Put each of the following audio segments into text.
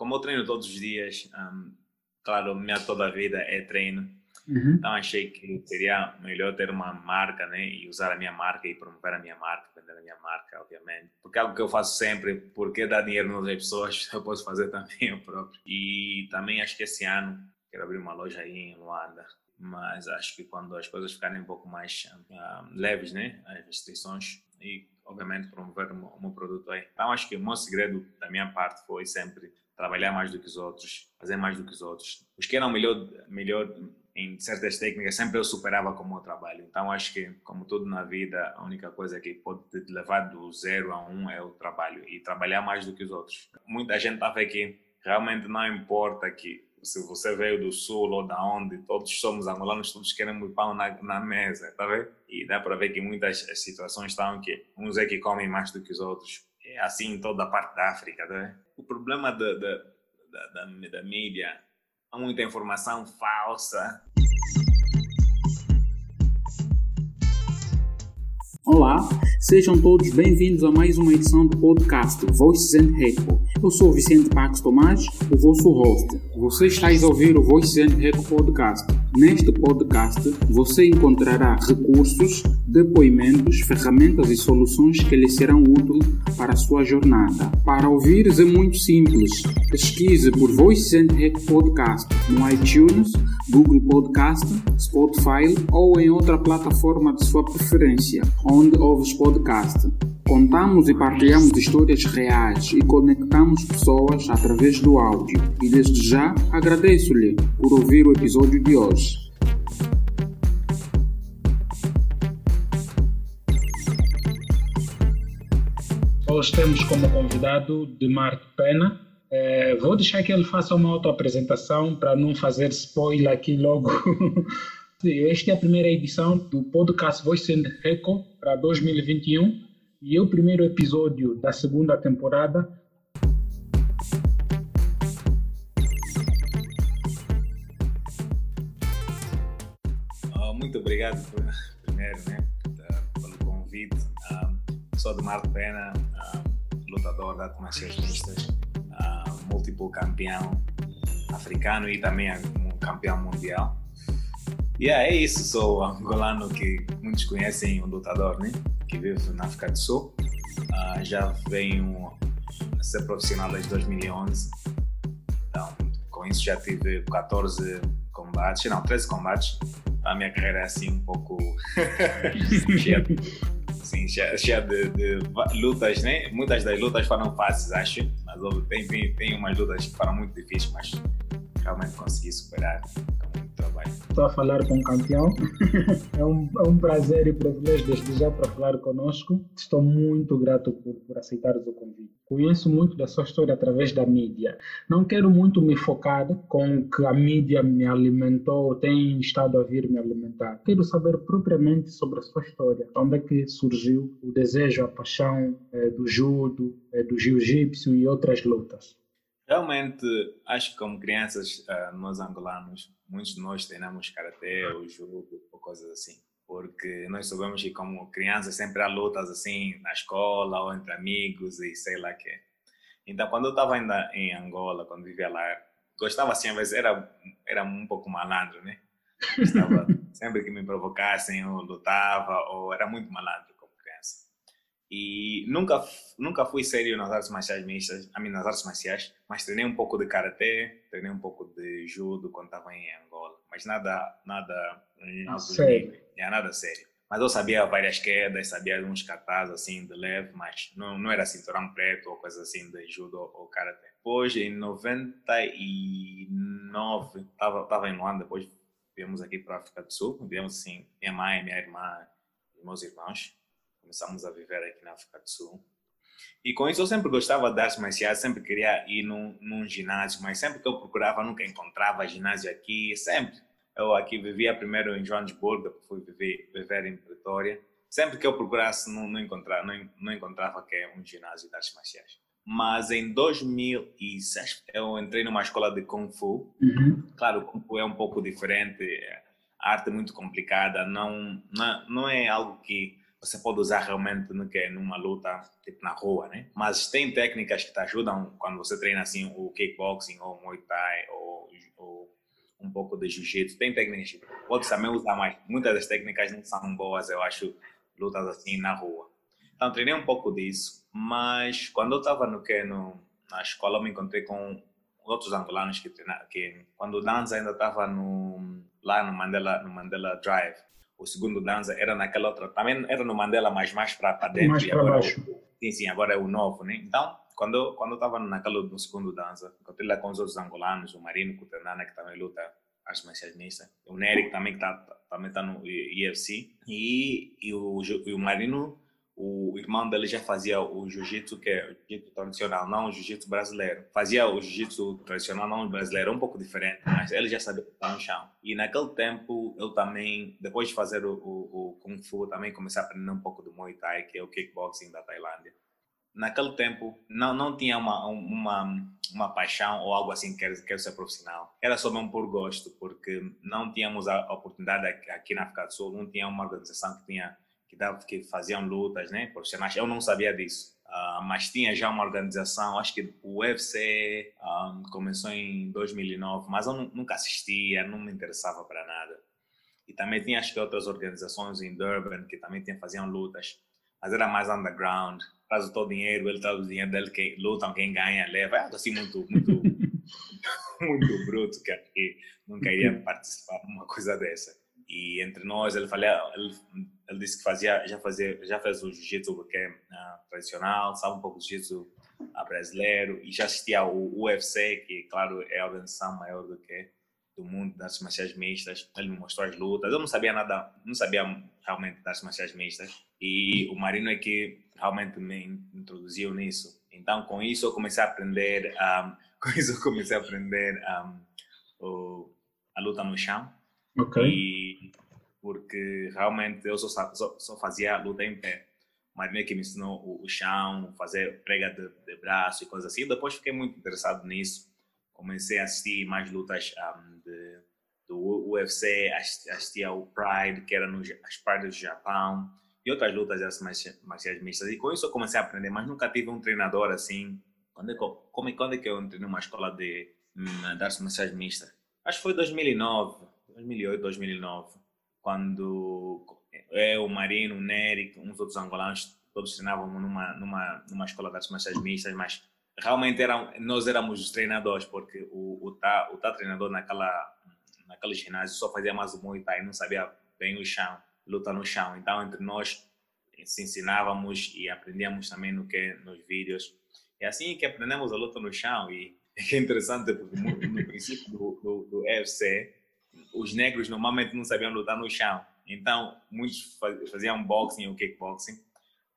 como eu treino todos os dias, um, claro, minha toda vida é treino. Uhum. Então achei que seria melhor ter uma marca, né, e usar a minha marca e promover a minha marca, vender a minha marca, obviamente. Porque é algo que eu faço sempre, porque dar dinheiro nas pessoas, eu posso fazer também eu próprio. E também acho que esse ano quero abrir uma loja aí em Luanda, mas acho que quando as coisas ficarem um pouco mais uh, leves, né, as restrições e obviamente promover o meu produto aí. Então acho que o meu segredo da minha parte foi sempre trabalhar mais do que os outros, fazer mais do que os outros. Os que eram melhor, melhor em certas técnicas, sempre eu superava com o meu trabalho. Então, acho que, como tudo na vida, a única coisa que pode te levar do zero a um é o trabalho e trabalhar mais do que os outros. Muita gente está a ver que realmente não importa que se você veio do sul ou da onde, todos somos angolanos, todos queremos pão na, na mesa, tá vendo? E dá para ver que muitas situações estão que uns é que comem mais do que os outros. É assim em toda a parte da África, vendo? O problema da, da, da, da, mídia há muita informação falsa. Olá, sejam todos bem-vindos a mais uma edição do podcast Voices and Echo. Eu sou Vicente Pax Tomás, o vosso host. Você está a ouvir o Voices and Echo podcast. Neste podcast, você encontrará recursos, depoimentos, ferramentas e soluções que lhe serão úteis para a sua jornada. Para ouvires é muito simples. Pesquise por Voices and podcast no iTunes, Google Podcast, Spotify ou em outra plataforma de sua preferência onde ouves podcast. Contamos e partilhamos histórias reais e conectamos pessoas através do áudio. E desde já agradeço-lhe por ouvir o episódio de hoje. Hoje temos como convidado Demarco Pena. É, vou deixar que ele faça uma autoapresentação para não fazer spoiler aqui logo Esta é a primeira edição do podcast Voice and Echo para 2021 e é o primeiro episódio da segunda temporada. Oh, muito obrigado por, primeiro né, pelo convite. Um, sou de Marco Pena, um, lutador de artes marciais mistas, um, múltiplo campeão africano e também campeão mundial. Yeah, é isso, sou angolano que muitos conhecem, um lutador, né? Que vive na África do Sul. Uh, já venho a ser profissional desde 2011. Então, com isso já tive 14 combates, não, 13 combates. A minha carreira é assim um pouco cheia, assim, cheia, cheia de, de, lutas, né? Muitas das lutas foram fáceis, acho, mas tem, tem, umas lutas que foram muito difíceis, mas realmente consegui superar trabalho. Estou a falar com um campeão. é, um, é um prazer e privilégio desde já para falar conosco. Estou muito grato por, por aceitar o convite. Conheço muito da sua história através da mídia. Não quero muito me focar com que a mídia me alimentou, tem estado a vir me alimentar. Quero saber propriamente sobre a sua história. Onde é que surgiu o desejo, a paixão é, do judo, é, do jiu-jitsu e outras lutas? Realmente, acho que como crianças, uh, nós angolanos, muitos de nós treinamos karatê ou judo ou coisas assim. Porque nós sabemos que como crianças sempre há lutas assim na escola ou entre amigos e sei lá que. Então, quando eu estava ainda em Angola, quando vivia lá, gostava assim, às vezes era, era um pouco malandro, né? Gostava, sempre que me provocassem, eu lutava, ou era muito malandro. E nunca, nunca fui sério nas artes marciais mistas, a mim nas artes marciais, mas treinei um pouco de karatê, treinei um pouco de judo quando estava em Angola, mas nada, nada, não sério. É, nada sério. Mas eu sabia várias quedas, sabia uns kata's assim de leve, mas não, não era cinturão preto ou coisa assim de judo ou karatê. Depois, em 99, estava tava em Luanda, depois viemos aqui para a África do Sul, viemos assim, minha mãe, minha irmã, meus irmãos começamos a viver aqui na África do Sul. E com isso eu sempre gostava de artes marciais, sempre queria ir num, num ginásio, mas sempre que eu procurava nunca encontrava ginásio aqui, sempre. Eu aqui vivia primeiro em Joanesburgo, depois fui viver, viver em Pretória. Sempre que eu procurasse não, não, encontrava, não, não encontrava que é um ginásio de artes marciais. Mas em 2006 eu entrei numa escola de Kung Fu. Uhum. Claro, Kung Fu é um pouco diferente, a arte é muito complicada, não, não, não é algo que você pode usar realmente no que numa luta tipo na rua, né? Mas tem técnicas que te ajudam quando você treina assim o kickboxing ou muay thai ou, ou um pouco de jiu-jitsu. Tem técnicas que pode também usar mais. Muitas das técnicas não são boas, eu acho, lutas assim na rua. Então treinei um pouco disso, mas quando eu estava no que no, na escola eu me encontrei com outros angolanos que treinaram, que quando o Danza ainda estava no lá no Mandela no Mandela Drive o segundo dança era naquela outra, também era no Mandela, mas mais para dentro. Mais para baixo. sim, sim, agora é o novo, né? Então, quando quando eu estava naquela no segundo dança, encontrei lá com os outros angolanos, o Marino que também luta artes marciais mistas, o Nery também que tá, também está no IFC, e, e, o, e o Marino o irmão dele já fazia o jiu-jitsu, que é o jiu-jitsu tradicional, não o jiu-jitsu brasileiro. Fazia o jiu-jitsu tradicional, não o brasileiro, um pouco diferente, mas ele já sabia estar no chão. E naquele tempo, eu também, depois de fazer o, o, o Kung Fu, também comecei a aprender um pouco do Muay Thai, que é o kickboxing da Tailândia. Naquele tempo, não, não tinha uma, uma, uma paixão ou algo assim, quero, quero ser profissional. Era só mesmo por gosto, porque não tínhamos a oportunidade aqui na África do Sul, não tinha uma organização que tinha que, dava, que faziam lutas né, profissionais. Eu não sabia disso. Uh, mas tinha já uma organização, acho que o UFC um, ah, começou em 2009, mas eu nunca assistia, não me interessava para nada. E também tinha, acho que outras organizações em Durban que também tinham, faziam lutas, mas era mais underground. Traz o todo dinheiro, ele traz o dinheiro dele, que lutam, quem ganha leva. É assim muito, muito, muito bruto que, que nunca iria participar de uma coisa dessa. E entre nós, ele, falha, ele, ele disse que fazia, já, fazia, já fez o jiu-jitsu uh, tradicional, sabe um pouco do jiu-jitsu uh, brasileiro e já assistia ao UFC, que, claro, é a organização maior do que do mundo das marciais mistas. Ele me mostrou as lutas. Eu não sabia nada, não sabia realmente das marciais mistas. E o Marino é que realmente me introduziu nisso. Então, com isso, eu comecei a aprender, um, com isso, eu comecei a aprender um, o, a luta no chão Ok. E porque realmente eu só, só, só fazia luta em pé. Mas meio que me ensinou o, o chão, fazer prega de, de, braço e coisas assim. Depois fiquei muito interessado nisso. Comecei a assistir mais lutas um, de, do UFC, assistia ao Pride, que era no, as Pride do Japão, e outras lutas dessas marciais mistas. E com isso eu comecei a aprender, mas nunca tive um treinador assim. Quando é que como, quando é que eu entrei numa escola de, hum, artes marciais mistas? Acho que foi 2009 2008, 2009, quando eu, o Marino, o Nery, uns outros angolanos, todos treinavam numa, numa, numa escola de artes mistas, mas realmente eram, nós éramos os treinadores, porque o, o, tá, o tá treinador naquela, naquele ginásio só fazia mais o Muay Thai, não sabia bem o chão, luta no chão. Então, entre nós, se ensinávamos e aprendíamos também no que nos vídeos. É assim que aprendemos a luta no chão e é interessante porque no, no princípio do, do, do UFC os negros normalmente não sabiam lutar no chão. Então, muitos faziam boxing ou kickboxing.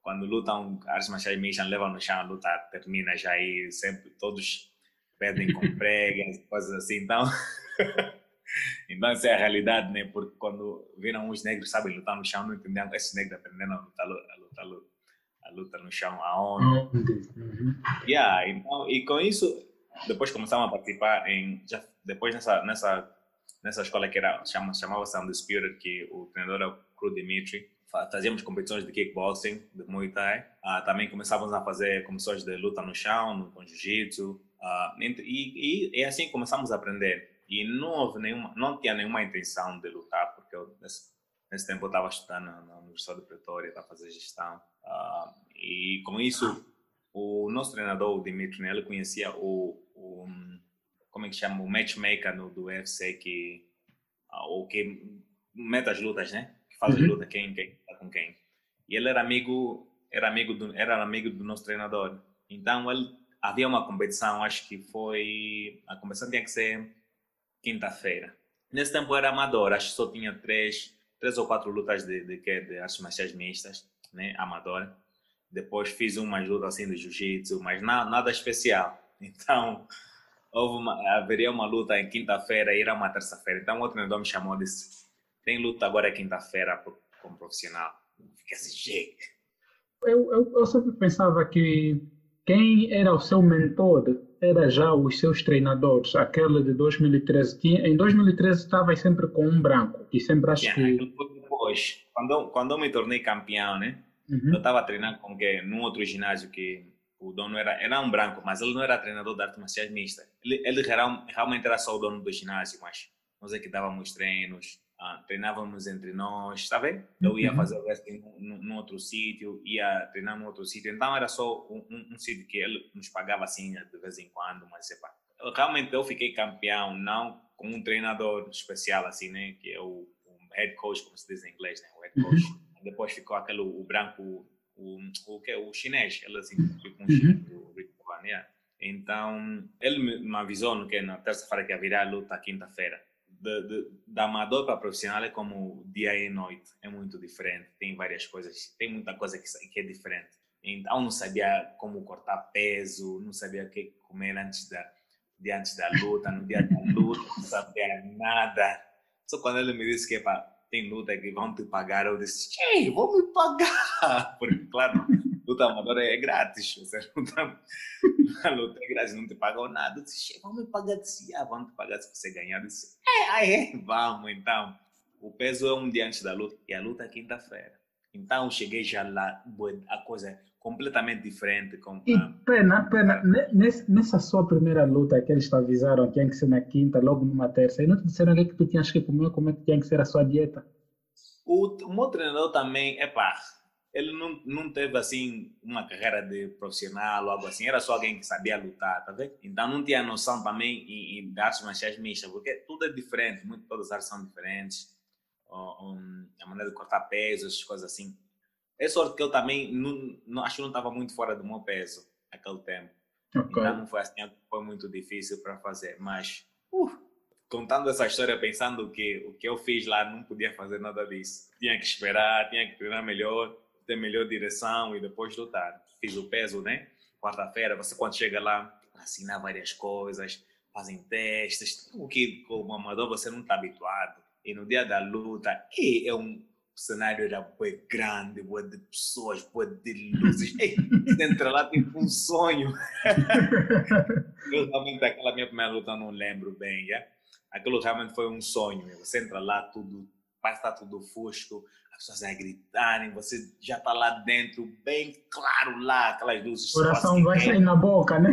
Quando lutam artes marciais mistas, levam no chão, a luta termina já aí, sempre todos perdem com pregas, coisas assim. Então, então essa é a realidade, né? Porque quando viram os negros sabem lutar no chão, não entendiam esses negros aprendendo a lutar, a lutar, a luta no chão aonde. Uhum. Yeah, então, e com isso, depois começamos a participar em, já depois nessa, nessa nessa escola que era chama, chamava-se Undisputed, que o treinador era o Cru Dimitri. Fazíamos competições de kickboxing, de Muay Thai. Uh, também começávamos a fazer competições de luta no chão, no, com jiu-jitsu. Uh, e, e, e, assim começamos a aprender. E não houve nenhuma, não tinha nenhuma intenção de lutar, porque eu, nesse, nesse tempo eu estava estudando na Universidade de Pretória para fazer gestão. Uh, e com isso, o nosso treinador, o Dimitri, ele conhecia o como é que chama, o matchmaker no, do UFC que, ah, ou que mete as lutas, né? Que faz uhum. as lutas, quem, quem tá com quem. E ele era amigo, era amigo do, era amigo do nosso treinador. Então ele havia uma competição, acho que foi, a competição tinha que ser quinta-feira. Nesse tempo era amador, acho que só tinha três, três ou quatro lutas de, de, de, de artes marciais mistas, né? Amador. Depois fiz umas lutas assim de jiu-jitsu, mas nada, nada especial. Então, houve uma, haveria uma luta em quinta-feira e era uma terça-feira. Então, outro treinador me chamou e disse: tem luta agora quinta-feira como profissional. Fica assim, jeito. Eu, eu, eu sempre pensava que quem era o seu mentor era já os seus treinadores. Aquele de 2013. Tinha, em 2013 estava sempre com um branco. E sempre acho yeah, que. Depois, quando, quando eu me tornei campeão, né? Uhum. Eu estava treinando com que num outro ginásio que o dono era, era um branco, mas ele não era treinador de artes marciais mista. Ele, ele realmente era só o dono do ginásio, mas nós é que dávamos treinos, ah, treinávamos entre nós, está bem? Eu ia uhum. fazer wrestling num outro sítio, ia treinar num outro sítio. Então era só um, um, um, sítio que ele nos pagava assim de vez em quando, mas epa, realmente eu fiquei campeão, não com um treinador especial assim, né? Que é o, head coach, como se diz em inglês, né? O head coach. Uhum. Depois ficou aquele, o branco o, o que o chinês, ele assim, com o chinês do Rick yeah. Então, ele me avisou que na terça-feira que haverá a luta quinta-feira. Da amador para profissional é como dia e noite, é muito diferente. Tem várias coisas, tem muita coisa que, que é diferente. Então, não sabia como cortar peso, não sabia o que comer antes da, de antes da luta, no dia da luta, não sabia nada. Só quando ele me disse que é para tem luta que vão te pagar, eu disse, ei, vão me pagar. Porque, claro, luta amadora é grátis. Você luta, a luta é grátis, não te pagam nada. Eu disse, vão me pagar. Eu disse, ah, vão te pagar se você ganhar. Eu disse, é, ah, é, vamos então. O peso é um dia antes da luta e a luta é quinta-feira. Então, cheguei já lá, a coisa completamente diferente. Com, e pena, pena, nessa sua primeira luta que eles te avisaram que tinha que ser na quinta, logo numa terça, e não te disseram o que, é que tu tinhas que comer, como é que tinha que ser a sua dieta? O, o meu treinador também, é pá, ele não, não teve assim uma carreira de profissional ou algo assim, era só alguém que sabia lutar, tá vendo? Então não tinha noção também em, em artes marciais mistas, porque tudo é diferente, muito, todas as artes são diferentes, um, a maneira de cortar pesos, essas coisas assim. É sorte que eu também não, não, acho que não estava muito fora do meu peso naquele tempo. Okay. Então não foi assim, foi muito difícil para fazer. Mas uh, contando essa história, pensando que o que eu fiz lá não podia fazer nada disso. Tinha que esperar, tinha que treinar melhor, ter melhor direção e depois lutar. Fiz o peso, né? Quarta-feira, você quando chega lá, assinar várias coisas, fazem testes, o que como amador você não está habituado. E no dia da luta, é um cenário era bem grande, boa de pessoas, boa de luzes. Ei, você entra lá tipo um sonho. eu realmente, aquela minha primeira luta, não lembro bem, yeah? aquilo realmente foi um sonho. Você entra lá, tudo, estar tudo fosco, as pessoas a gritarem, você já está lá dentro, bem claro lá, aquelas luzes. O coração vai sair na boca, né?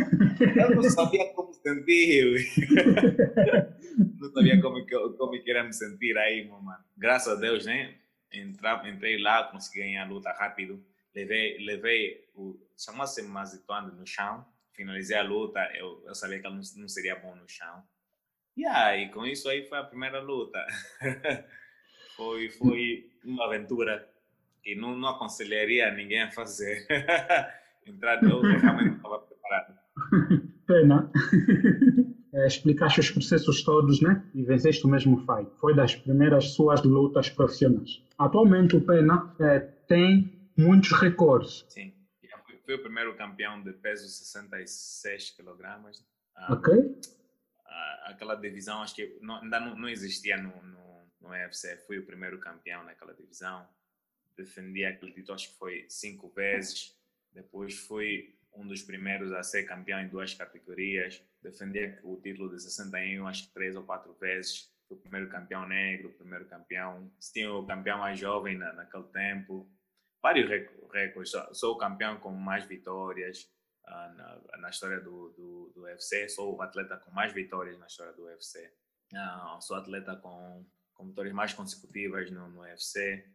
Eu não sabia como sentir. não sabia como, como eu queria me sentir aí, mano. Graças a Deus, né? entrar, entrei lá, consegui ganhar a luta rápido. Levei, levei o Mazituando no chão. Finalizei a luta. Eu, eu sabia que ele não, não seria bom no chão. E aí, com isso aí foi a primeira luta. foi, foi uma aventura que não, não aconselharia ninguém a fazer. Entrar, eu realmente não estava preparado. Pena. é, explicaste os processos todos, né? E venceste o mesmo fight. Foi das primeiras suas lutas profissionais. Atualmente o Pena é, tem muitos recordes. Sim. Fui, fui o primeiro campeão de peso 66 kg. Ah, ok. Ah, aquela divisão, acho que não, ainda não, não existia no, no, no UFC. Fui o primeiro campeão naquela divisão. Defendi aquele título, acho que foi cinco vezes. Depois fui um dos primeiros a ser campeão em duas categorias. Defendi o título de 61, acho que três ou quatro vezes. Fui o primeiro campeão negro, o primeiro campeão. Tinha o campeão mais jovem na, naquele tempo. Vários recordes. Sou, sou o campeão com mais vitórias uh, na, na, história do, do, do, UFC. Sou o atleta com mais vitórias na história do UFC. Sou atleta com, com vitórias mais consecutivas no, no UFC.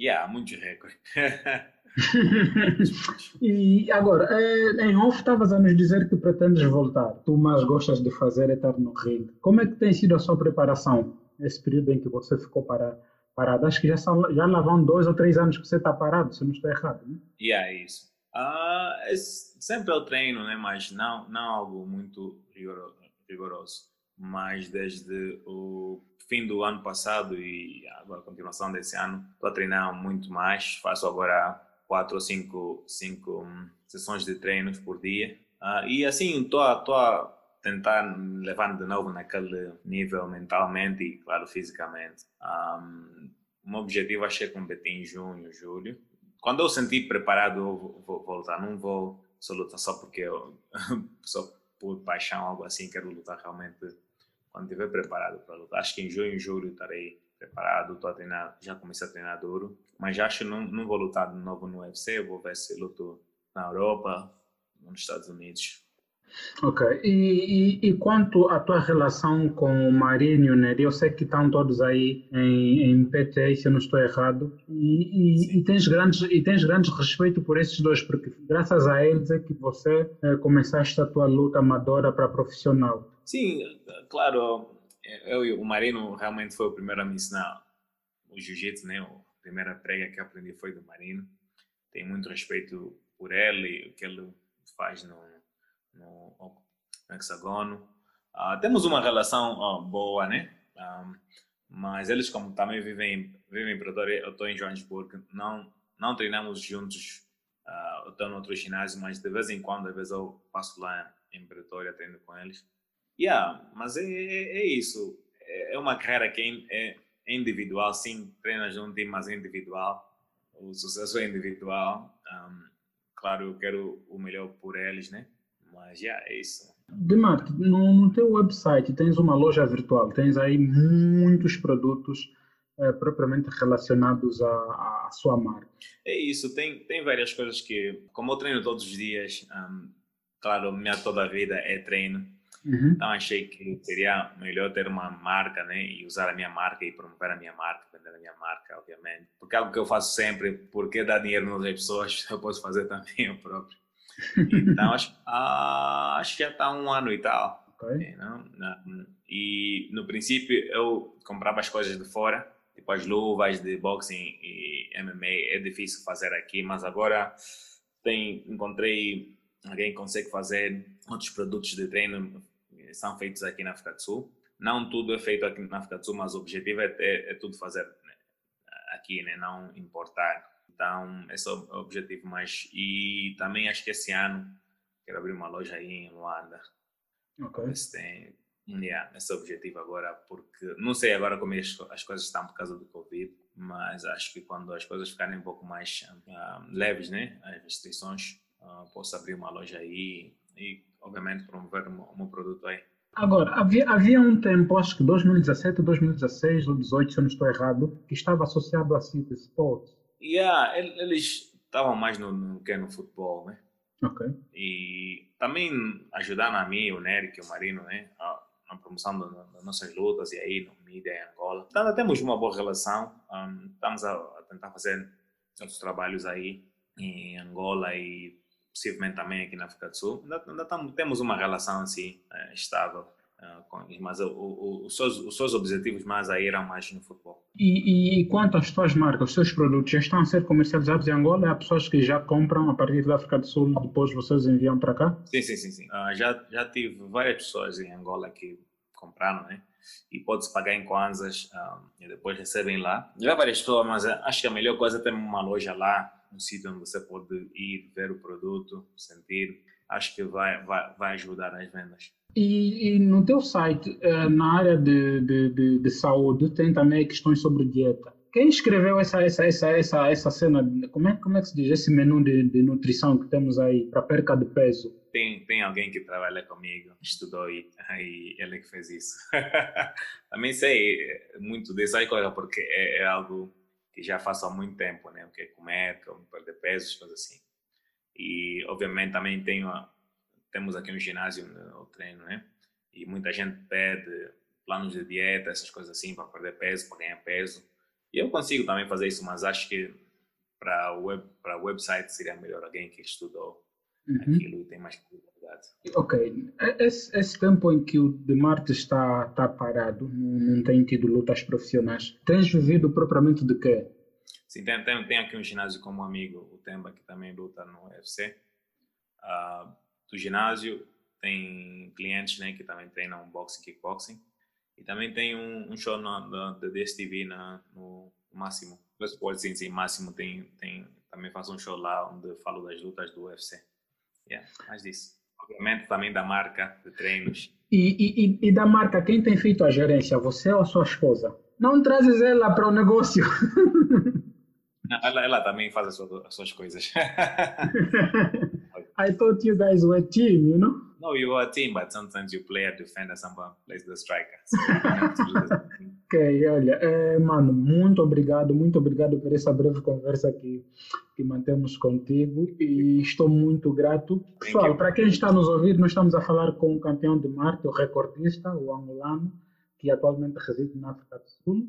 Yeah, muitos recordes. e agora, é, em off estavas a nos dizer que pretendes voltar. Tu mais gostas de fazer é estar no ringue. Como é que tem sido a sua preparação nesse período em que você ficou parado? parado? Acho que já, são, já lá vão dois ou três anos que você está parado, se não estou errado, né? E yeah, é isso. Uh, é sempre eu treino, né? Mas não, não algo muito rigoroso. Mas desde o fim do ano passado e agora a continuação desse ano, estou a treinar muito mais. Faço agora quatro ou cinco, cinco hum, sessões de treinos por dia. Uh, e assim, estou a, tentar levar de novo naquele nível mentalmente e, claro, fisicamente. Um, o meu objetivo é competir em junho, julho. Quando eu sentir preparado, eu vou voltar. Não vou só lutar só porque eu, só por paixão, algo assim, quero lutar realmente quando estiver preparado para lutar. Acho que em junho, julho estarei preparado, estou a treinar, já comecei a treinar duro, mas já acho que não, não vou lutar de novo no UFC, eu vou ver se luto na Europa, nos Estados Unidos. Ok. E, e, e, quanto à tua relação com o Marinho Neri, eu sei que estão todos aí em, em PT, se eu não estou errado, e, e, tens grandes, e tens grandes respeito por esses dois, porque graças a eles é que você é, começaste a tua luta amadora para profissional. Sim, claro. Eu e o Marino realmente foi o primeiro a me ensinar o jiu-jitsu, né? A primeira prega que aprendi foi do Marino. Tenho muito respeito por ele o que ele faz no no, no hexagono. Uh, temos uma relação uh, boa, né? Um, ah, mas eles, como também vivem, vivem em Pretória, eu estou em Joanesburgo, não, não treinamos juntos. Uh, eu estou no outro ginásio, mas de vez em quando, às vezes eu passo lá em Pretória, treino com eles. Yeah, mas é, é, é isso. É, é uma carreira que é, é individual, sim, treina junto, mas é individual. O sucesso é individual. Um, claro, eu quero o melhor por eles, né? Mas já é isso. Demar, no, no teu website tens uma loja virtual, tens aí muitos produtos é, propriamente relacionados à, à, sua marca. É isso, tem, tem várias coisas que, como eu treino todos os dias, um, claro, minha toda a vida é treino, uhum. então achei que seria melhor ter uma marca né, e usar a minha marca e promover a minha marca, vender a minha marca, obviamente. Porque é algo que eu faço sempre, porque dar dinheiro nas pessoas, eu posso fazer também eu próprio. Então, acho, ah, acho que já está um ano e tal. Okay. Não? E no princípio eu comprava as coisas de fora, tipo as luvas de boxing e MMA, é difícil fazer aqui, mas agora tem, encontrei alguém que consegue fazer outros produtos de treino, são feitos aqui na África do Sul. Não tudo é feito aqui na África do Sul, mas o objetivo é, é, é tudo fazer né, aqui, né? não importar. Então, esse é o objetivo mais. E também acho que esse ano quero abrir uma loja aí em Luanda. Ok. Se tem yeah, esse objetivo agora, porque não sei agora como as, as coisas estão por causa do Covid, mas acho que quando as coisas ficarem um pouco mais uh, leves, né, as restrições, uh, posso abrir uma loja aí e, obviamente, promover o meu produto aí. Agora, havia, havia um tempo, acho que 2017, 2016 ou 2018, se eu não estou errado, que estava associado a City Sports. Yeah, eles estavam mais no, no que no futebol, né? Ok. E também ajudaram a mim, o Nery, o Marino, né? A, na promoção das nossas lutas e aí no mídia em Angola. Então, temos uma boa relação. Um, estamos a, a, tentar fazer outros trabalhos aí em Angola e possivelmente também aqui na África do Sul. Ainda, ainda tamo, temos uma relação assim é, estável. Uh, mas o, o, os, seus, os seus objetivos mais aí eram mais no futebol. E, e, quanto às suas marcas, os seus produtos já estão a ser comercializados em Angola? Há pessoas que já compram a partir da África do Sul depois vocês enviam para cá? Sim, sim, sim. sim. Uh, já, já tive várias pessoas em Angola que compraram, né? E pode-se pagar em kwanzas uh, e depois recebem lá. Já várias pessoas, mas acho que a melhor coisa é ter uma loja lá, um sítio onde você pode ir, ver o produto, sentir. Acho que vai, vai, vai ajudar nas vendas. E, e, no teu site, eh, na área de, de, de, de, saúde, tem também questões sobre dieta. Quem escreveu essa, essa, essa, essa, essa cena, como é, como é que se diz, esse menu de, de nutrição que temos aí para perca de peso? Tem, tem alguém que trabalha comigo, estudou e, e ele que fez isso. também sei muito disso aí, porque é, é, algo que já faço há muito tempo, né? O que é comer, como perder peso, coisas assim. E, obviamente, também tenho temos aqui um ginásio no treino, né? E muita gente pede planos de dieta, essas coisas assim, para perder peso, para ganhar peso. E eu consigo também fazer isso, mas acho que para web para website seria melhor alguém que estudou uhum. aquilo tem mais credibilidade. Ok. Esse, esse, tempo em que o Demarte está, está parado, não, tem tido lutas profissionais, tens vivido propriamente de quê? Sim, tem, tem, tem aqui um ginásio como amigo, o Temba, que também luta no UFC. Uh, ah, do ginásio, tem clientes né, que também treinam boxing, kickboxing. E também tem um, um show da DSTV na, no Máximo. Esporte, sim, sim, Máximo tem, tem, também faz um show lá onde falo das lutas do UFC. Yeah, mais disso. Obviamente também da marca de treinos. E, e, e da marca, quem tem feito a gerência, você ou a sua esposa? Não trazes ela para o negócio. ela, ela também faz as suas, as suas coisas. I thought you guys were team, you know? No, you are a team, but sometimes you play a defender, someone plays the striker. So ok, olha, é, mano, muito obrigado, muito obrigado por essa breve conversa que, que mantemos contigo e estou muito grato. Pessoal, para quem está nos ouvir, nós estamos a falar com o campeão de Marte, o recordista, o angolano, que atualmente reside na África do Sul.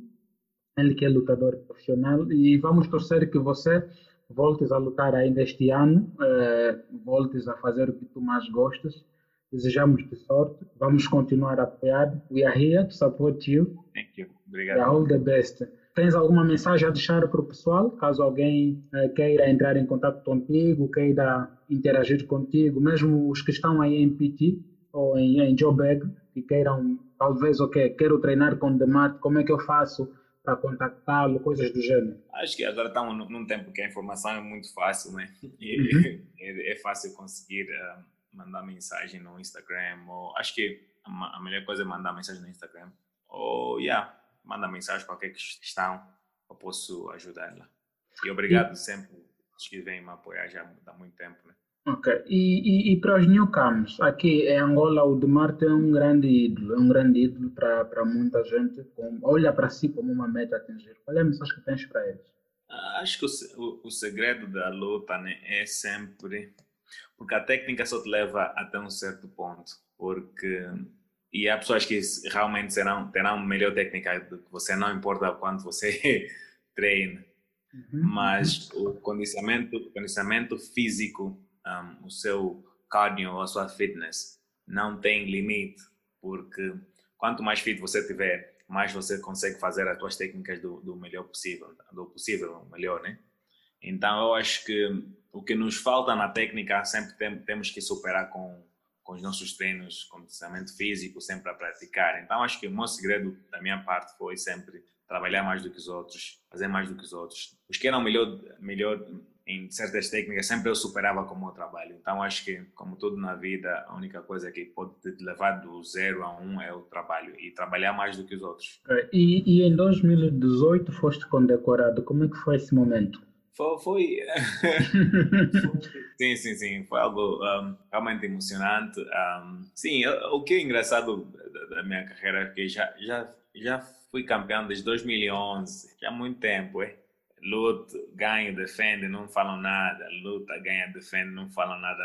Ele que é lutador profissional e vamos torcer que você voltes a lutar ainda este ano, eh, voltes a fazer o que tu mais gostas. Desejamos te sorte. Vamos continuar a apoiar. We are here to support you. Thank you. Obrigado. all the best. Tens alguma mensagem a deixar para o pessoal? Caso alguém eh, queira entrar em contato contigo, queira interagir contigo, mesmo os que estão aí em PT ou em, em Jobeg, que queiram, talvez, ok, quero treinar com Demate, como é que eu faço? para contactá-lo, coisas do gênero? Acho que agora estamos num tempo que a informação é muito fácil, né? E uhum. é, é, fácil conseguir uh, mandar mensagem no Instagram, ou acho que a, a, melhor coisa é mandar mensagem no Instagram, ou, yeah, manda mensagem qualquer questão, eu posso ajudar lá. E obrigado e... sempre, acho que vem me apoiar já há muito tempo, né? Ok. E, e, e, para os newcomers, aqui em Angola, o Demarte é um grande ídolo, é um grande ídolo para, muita gente, com, olha para si como uma meta a atingir. Qual é a mensagem que tens para eles? Acho que o, o, o segredo da luta né, é sempre. Porque a técnica só te leva até um certo ponto. Porque. E há pessoas que realmente serão, terão melhor técnica do que você, não importa quanto você treina. Uhum. Mas o condicionamento, o condicionamento físico um, o seu cardio, a sua fitness não tem limite, porque quanto mais fit você tiver, mais você consegue fazer as suas técnicas do, do melhor possível, do possível melhor, né? Então eu acho que o que nos falta na técnica sempre tem, temos que superar com, com os nossos treinos, condicionamento físico, sempre a praticar. Então acho que o meu segredo da minha parte foi sempre trabalhar mais do que os outros, fazer mais do que os outros. Os que eram melhor, melhor em certas técnicas sempre eu superava com o meu trabalho. Então acho que, como tudo na vida, a única coisa que pode te levar do zero a um é o trabalho e trabalhar mais do que os outros. E, e em 2018 foste condecorado. Como é que foi esse momento? Foi, foi... sim, sim, sim, foi algo um, realmente emocionante. Um, sim, o que é engraçado da, minha carreira é que já já já fui campeão desde 2011, já há muito tempo, é luta, ganha, defende, não falam nada, luta, ganha, defende, não falam nada.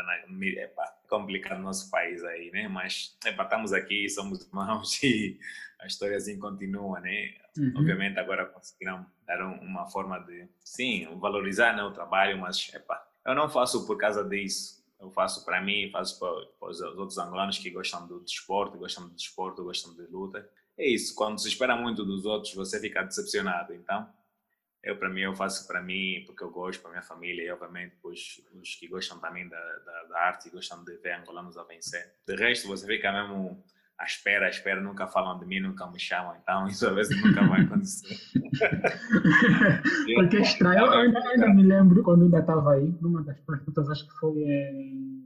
É complicado o nosso país aí, né? Mas epa, estamos aqui, somos irmãos e a história assim continua, né? Uhum. Obviamente agora conseguiram dar uma forma de, sim, valorizar né, o trabalho, mas epa, eu não faço por causa disso. Eu faço para mim, faço para, para os outros angolanos que gostam do desporto, gostam do desporto, gostam de luta. É isso, quando se espera muito dos outros, você fica decepcionado. Então, eu para mim eu faço para mim porque eu gosto para minha família e obviamente os, os que gostam também da, da, da, arte e gostam de ver angolanos a vencer de resto você fica mesmo à espera à espera nunca falam de mim nunca me chamam então isso às vezes nunca vai acontecer. Porque é estranho eu ainda, ainda me lembro quando ainda estava aí numa das perguntas acho que foi em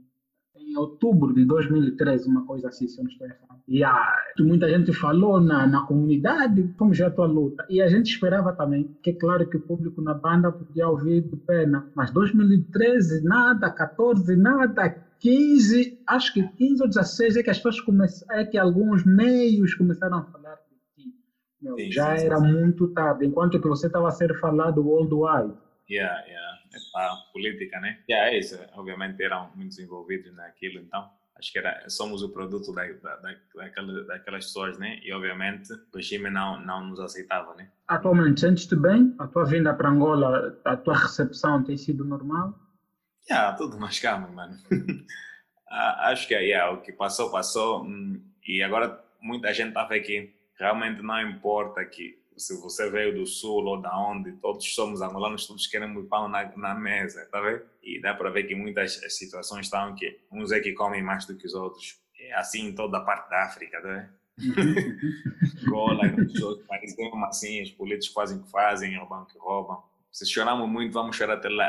em outubro de 2013, uma coisa assim, se eu não estou errado. E ah, muita gente falou na, na comunidade como já é a tua luta. E a gente esperava também, que é claro que o público na banda podia ouvir de pena. Mas 2013, nada, 14, nada, 15, acho que 15 ou 16 é que as pessoas começaram, é que alguns meios começaram a falar de ti. Meu, sim, já sim, era sim. muito tarde, enquanto que você estava a ser falado worldwide. Yeah, yeah a política, né? E é isso, obviamente eram muito envolvidos naquilo, então acho que era, somos o produto da, da, daquela, daquelas pessoas, né? E obviamente o regime não, não nos aceitava, né? Atualmente sentes-te bem? A tua vinda para Angola, a tua recepção tem sido normal? Yeah, tudo mais calmo, mano. acho que yeah, o que passou, passou. Hum, e agora muita gente está vendo que realmente não importa que se você veio do sul ou da onde, todos somos angolanos, todos queremos pão na, na mesa, tá vendo? E dá para ver que muitas situações estão que uns é que comem mais do que os outros. É assim em toda a parte da África, tá vendo? Gola, outros países, mesmo assim, os políticos fazem o que fazem, roubam o que roubam. Se choramos muito, vamos chorar até, lá,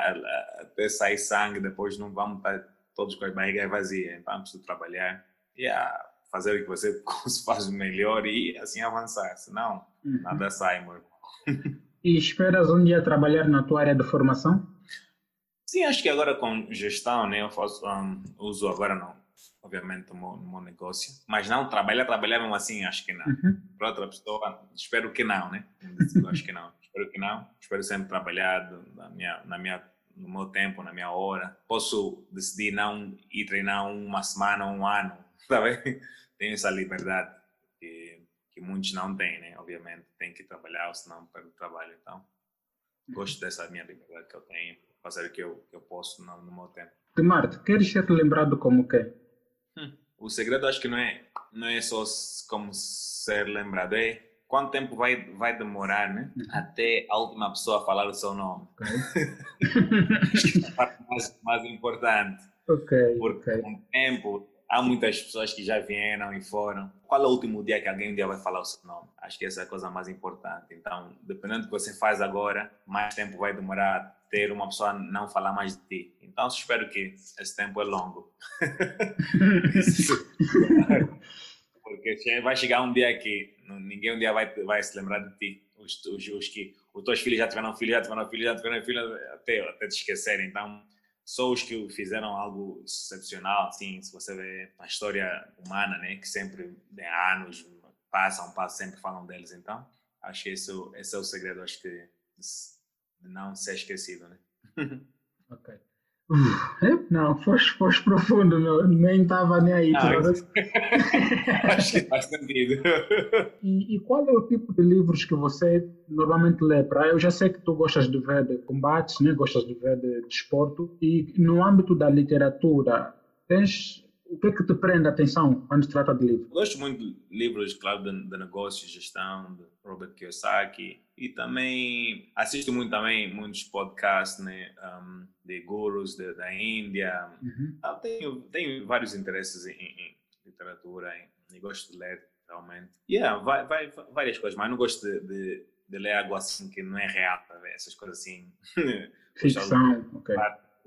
até sair sangue, depois não vamos estar todos com as barrigas vazias, então preciso trabalhar. E yeah, fazer o que você faz melhor e assim avançar, senão uhum. nada sai, meu E esperas um dia trabalhar na tua área de formação? Sim, acho que agora com gestão, né, eu faço, um, uso agora no, obviamente, no meu, no meu negócio. Mas não trabalhar, trabalhar mesmo assim, acho que não. Uhum. Para outra pessoa, espero que não, né? acho que não. espero que não. Espero sempre trabalhar na minha, na minha, no meu tempo, na minha hora. Posso decidir não ir treinar uma semana, um ano, bem? Tenho essa liberdade que, que muitos não têm, né? Obviamente, tem que trabalhar, senão perde o trabalho. Então, gosto dessa minha liberdade que eu tenho, fazer o que eu, que eu posso no, no meu tempo. De Marte, queres ser lembrado como quê? Hum, o segredo acho que não é, não é só como ser lembrado, é quanto tempo vai, vai demorar né, uhum. até a última pessoa falar o seu nome. Okay. acho que é a parte mais, mais importante. Ok. Porque okay. com o tempo, há muitas pessoas que já vieram e foram. Qual é o último dia que alguém um dia vai falar o seu nome? Acho que essa é a coisa mais importante. Então, dependendo do que você faz agora, mais tempo vai demorar ter uma pessoa não falar mais de ti. Então, espero que esse tempo é longo. Porque vai chegar um dia que ninguém um dia vai, vai se lembrar de ti. Os, os, os que os teus filhos já tiveram filho, já tiveram filho, já tiveram filho, até, até te esquecer. Então, só os que fizeram algo excepcional, assim, se você vê a história humana, né, que sempre de anos passam, passam, sempre falam deles. Então, acho que esse, esse é o segredo, acho que não ser esquecido, né? ok. Uh, não, foste, foste profundo, meu. nem estava nem aí. Acho que faz sentido. E, e, qual é o tipo de livros que você normalmente lê? Pra, eu já sei que tu gostas de ver de combates, né? gostas de ver de desporto, de e no âmbito da literatura, tens o que é que te prende a atenção quando se trata de livros? Gosto muito de livros, claro, de, de negócios, gestão, de Robert Kiyosaki. E também assisto muito também muitos podcasts né, um, de gurus de, da Índia. Uhum. Ah, tenho, tenho vários interesses em, em literatura e gosto de ler realmente. Yeah, vai, vai, várias coisas, mas não gosto de, de, de, ler algo assim que não é real, tá essas coisas assim. Ficção, ok.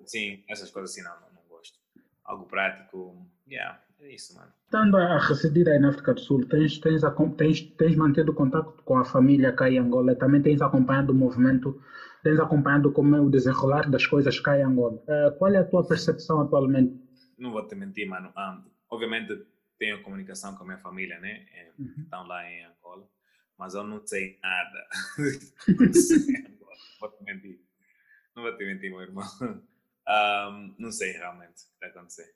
Sim, essas coisas assim não, não. Algo prático, yeah, é isso, mano. Estando a residir aí na África do Sul, tens, tens, tens, tens mantido contato com a família cá em Angola, também tens acompanhado o movimento, tens acompanhado como é o desenrolar das coisas cá em Angola. Uh, qual é a tua percepção atualmente? Não vou te mentir, mano. Um, obviamente tenho comunicação com a minha família, né? É, uhum. Estão lá em Angola, mas eu não sei nada. não sei, vou te mentir. Não vou te mentir, meu irmão. Um, não sei realmente o que está acontecendo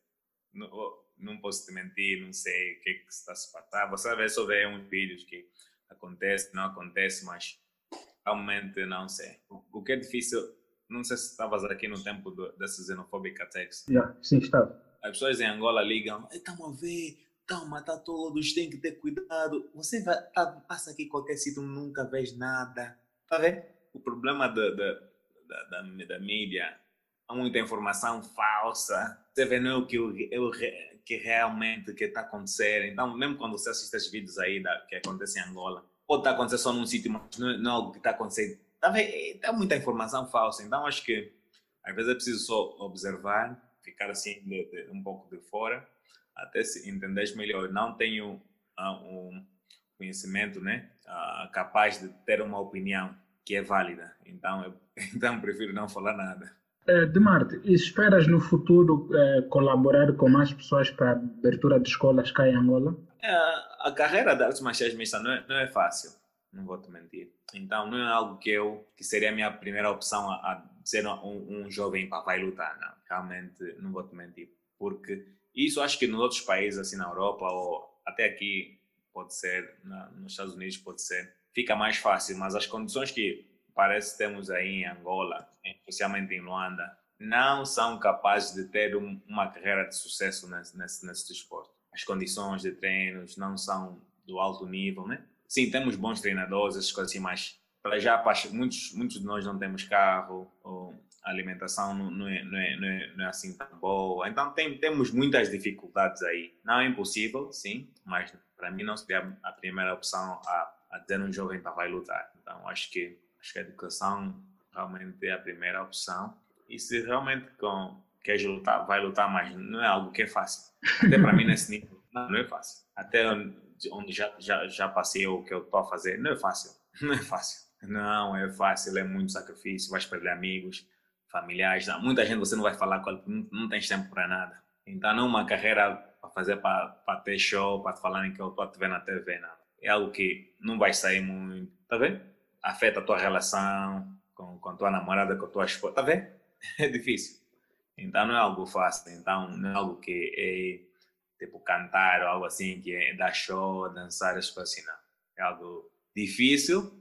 não, não posso te mentir, não sei o que, é que está se passar. Você vê só ver uns vídeos que acontece, não acontece, mas realmente não sei. O, o que é difícil, não sei se estavas aqui no tempo do, dessa xenofóbica text. Yeah, sim, estava. As pessoas em Angola ligam, estamos a ver, estão a matar todos, tem que ter cuidado. Você vai, tá, passa aqui qualquer sítio, nunca vês nada. Está ver? O problema da, da, da, da, da mídia há muita informação falsa. Você vê não é o que, o, que realmente que está acontecendo. Então, mesmo quando você assiste esses vídeos aí da, que acontecem em Angola, pode estar tá acontecendo só num sítio, mas não, não é algo que está acontecendo. Tá Tem muita informação falsa. Então, acho que às vezes é preciso só observar, ficar assim de, de, um pouco de fora, até se entender melhor. Não tenho uh, um conhecimento né, uh, capaz de ter uma opinião que é válida. Então, eu, então prefiro não falar nada. É, de Marte, esperas no futuro é, colaborar com mais pessoas para a abertura de escolas cá em Angola? É, a carreira de artes marciais mistas não é, não é fácil, não vou te mentir. Então, não é algo que eu, que seria a minha primeira opção a, a ser um, um jovem para vai lutar, não. Realmente, não vou te mentir. Porque isso acho que nos outros países, assim na Europa ou até aqui, pode ser, na, nos Estados Unidos pode ser, fica mais fácil, mas as condições que parece que temos aí em Angola, especialmente em Luanda, não são capazes de ter um, uma carreira de sucesso nesse, nesse, nesse desporto. As condições de treinos não são do alto nível, né? Sim, temos bons treinadores, essas coisas assim, mas para já muitos, muitos de nós não temos carro, ou a alimentação não, não, é, não, é, não, é, não é assim tão boa. Então tem, temos muitas dificuldades aí. Não é impossível, sim, mas para mim não seria a primeira opção a, a ter um jovem para vai lutar. Então acho que Acho que a educação realmente é a primeira opção. E se realmente com, queres lutar, vai lutar, mas não é algo que é fácil. Até para mim, nesse nível, não, não, é fácil. Até onde já, já, já passei o que eu estou a fazer, não é fácil. Não é fácil. Não é fácil, é muito sacrifício. Vais perder amigos, familiares. Muita gente você não vai falar com não, não tens tempo para nada. Então não é uma carreira para fazer para ter show, para falarem que eu estou a te ver na TV, não. É algo que não vai sair muito, tá vendo? Afeta a tua relação com, com a tua namorada, com a tua esposa, tá vendo? É difícil. Então não é algo fácil, então não é algo que é tipo cantar ou algo assim, que é dar show, dançar, coisas assim, não. É algo difícil,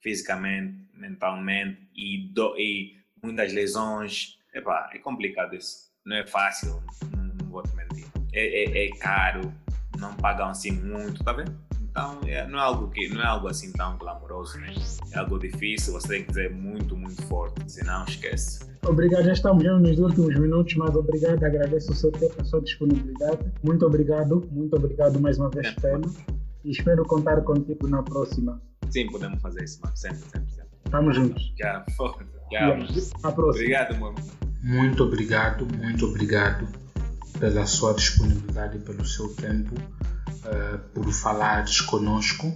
fisicamente, mentalmente, e, do, e muitas lesões. Epá, é complicado isso. Não é fácil, não, não vou te mentir. É, é, é, caro, não pagam assim muito, tá vendo? Então, é, não, é algo que, não é algo assim tão glamouroso, né? É algo difícil, você tem que dizer muito, muito forte, senão esquece. Obrigado, já estamos já nos últimos minutos, mas obrigado, agradeço o seu tempo, a sua disponibilidade. Muito obrigado, muito obrigado mais uma vez. Pena. E espero contar contigo na próxima. Sim, podemos fazer isso, mano. Sempre, sempre, sempre. Estamos juntos. Já, foda. Já, A próxima. Obrigado, mano. Muito obrigado, muito obrigado pela sua disponibilidade e pelo seu tempo, uh, por falares conosco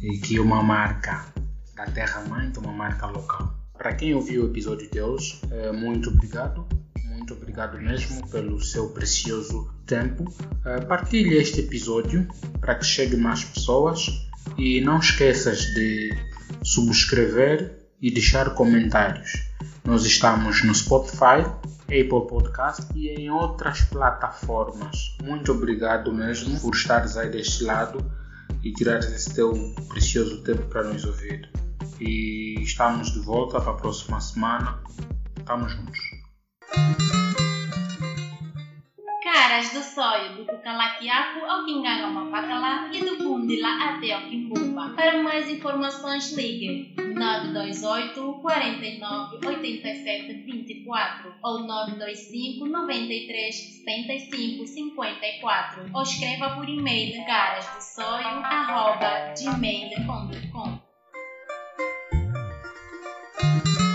e que é uma marca da Terra Mãe, uma marca local. Para quem ouviu o episódio de hoje, uh, muito obrigado, muito obrigado mesmo pelo seu precioso tempo. Uh, partilhe este episódio para que chegue mais pessoas e não esqueças de subscrever e deixar comentários. Nós estamos no Spotify, Apple Podcast e em outras plataformas. Muito obrigado mesmo por estares aí deste lado e tirares esse teu precioso tempo para nos ouvir. E estamos de volta para a próxima semana. Estamos juntos. Caras do Sóio, do Cucalaquiaco ao Quingangamapacalá e do Bundila até ao Quimbumba. Para mais informações, ligue 928 49 87 24 ou 925 93 75 54 ou escreva por e-mail carasdossoio.gmail.com